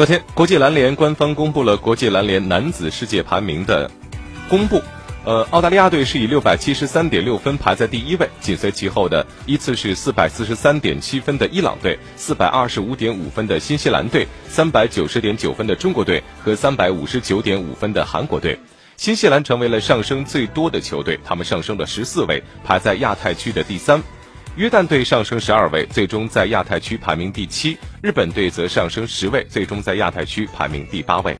昨天，国际篮联官方公布了国际篮联男子世界排名的公布。呃，澳大利亚队是以六百七十三点六分排在第一位，紧随其后的依次是四百四十三点七分的伊朗队、四百二十五点五分的新西兰队、三百九十点九分的中国队和三百五十九点五分的韩国队。新西兰成为了上升最多的球队，他们上升了十四位，排在亚太区的第三。约旦队上升十二位，最终在亚太区排名第七；日本队则上升十位，最终在亚太区排名第八位。